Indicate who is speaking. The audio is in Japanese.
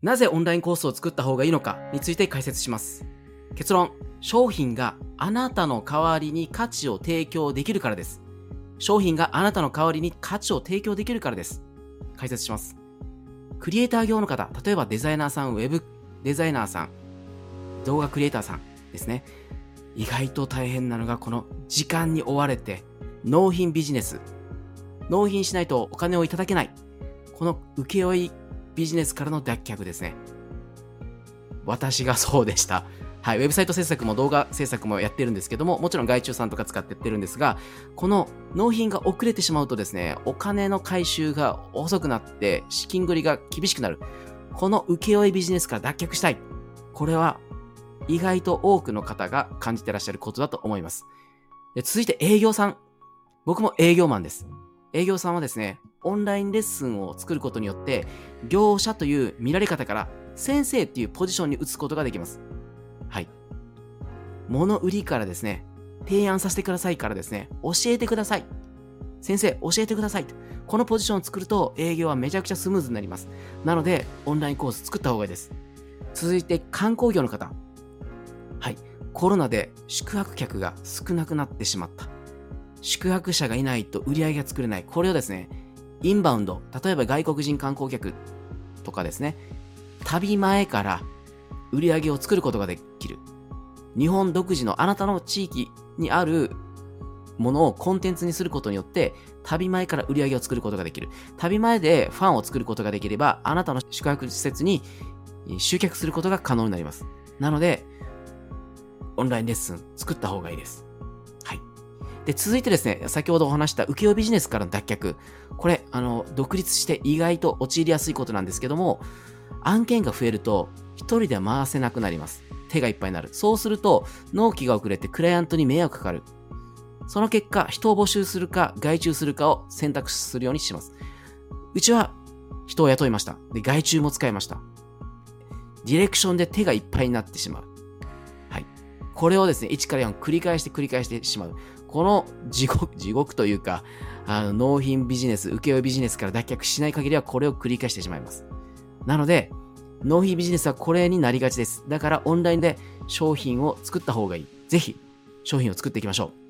Speaker 1: なぜオンラインコースを作った方がいいのかについて解説します。結論、商品があなたの代わりに価値を提供できるからです。商品があなたの代わりに価値を提供できるからです。解説します。クリエイター業の方、例えばデザイナーさん、ウェブデザイナーさん、動画クリエイターさんですね。意外と大変なのがこの時間に追われて納品ビジネス。納品しないとお金をいただけない。この請負ビジネスからの脱却ですね。私がそうでした。はい、ウェブサイト制作も動画制作もやってるんですけども、もちろん外注さんとか使ってってるんですが、この納品が遅れてしまうとですね、お金の回収が遅くなって、資金繰りが厳しくなる。この請負ビジネスから脱却したい。これは意外と多くの方が感じてらっしゃることだと思います。で続いて営業さん。僕も営業マンです。営業さんはですね、オンラインレッスンを作ることによって、業者という見られ方から先生っていうポジションに移すことができます。はい。物売りからですね、提案させてくださいからですね、教えてください。先生、教えてください。このポジションを作ると営業はめちゃくちゃスムーズになります。なので、オンラインコース作った方がいいです。続いて、観光業の方。はい。コロナで宿泊客が少なくなってしまった。宿泊者がいないと売り上げが作れない。これをですね、インバウンド、例えば外国人観光客とかですね、旅前から売り上げを作ることができる。日本独自のあなたの地域にあるものをコンテンツにすることによって、旅前から売り上げを作ることができる。旅前でファンを作ることができれば、あなたの宿泊施設に集客することが可能になります。なので、オンラインレッスン作った方がいいです。で、続いてですね、先ほどお話した請負ビジネスからの脱却。これ、あの、独立して意外と陥りやすいことなんですけども、案件が増えると、一人では回せなくなります。手がいっぱいになる。そうすると、納期が遅れてクライアントに迷惑かかる。その結果、人を募集するか、外注するかを選択するようにします。うちは、人を雇いました。で、外注も使いました。ディレクションで手がいっぱいになってしまう。はい。これをですね、1から4繰り返して繰り返してしまう。この地獄、地獄というか、あの納品ビジネス、請負ビジネスから脱却しない限りはこれを繰り返してしまいます。なので、納品ビジネスはこれになりがちです。だからオンラインで商品を作った方がいい。ぜひ、商品を作っていきましょう。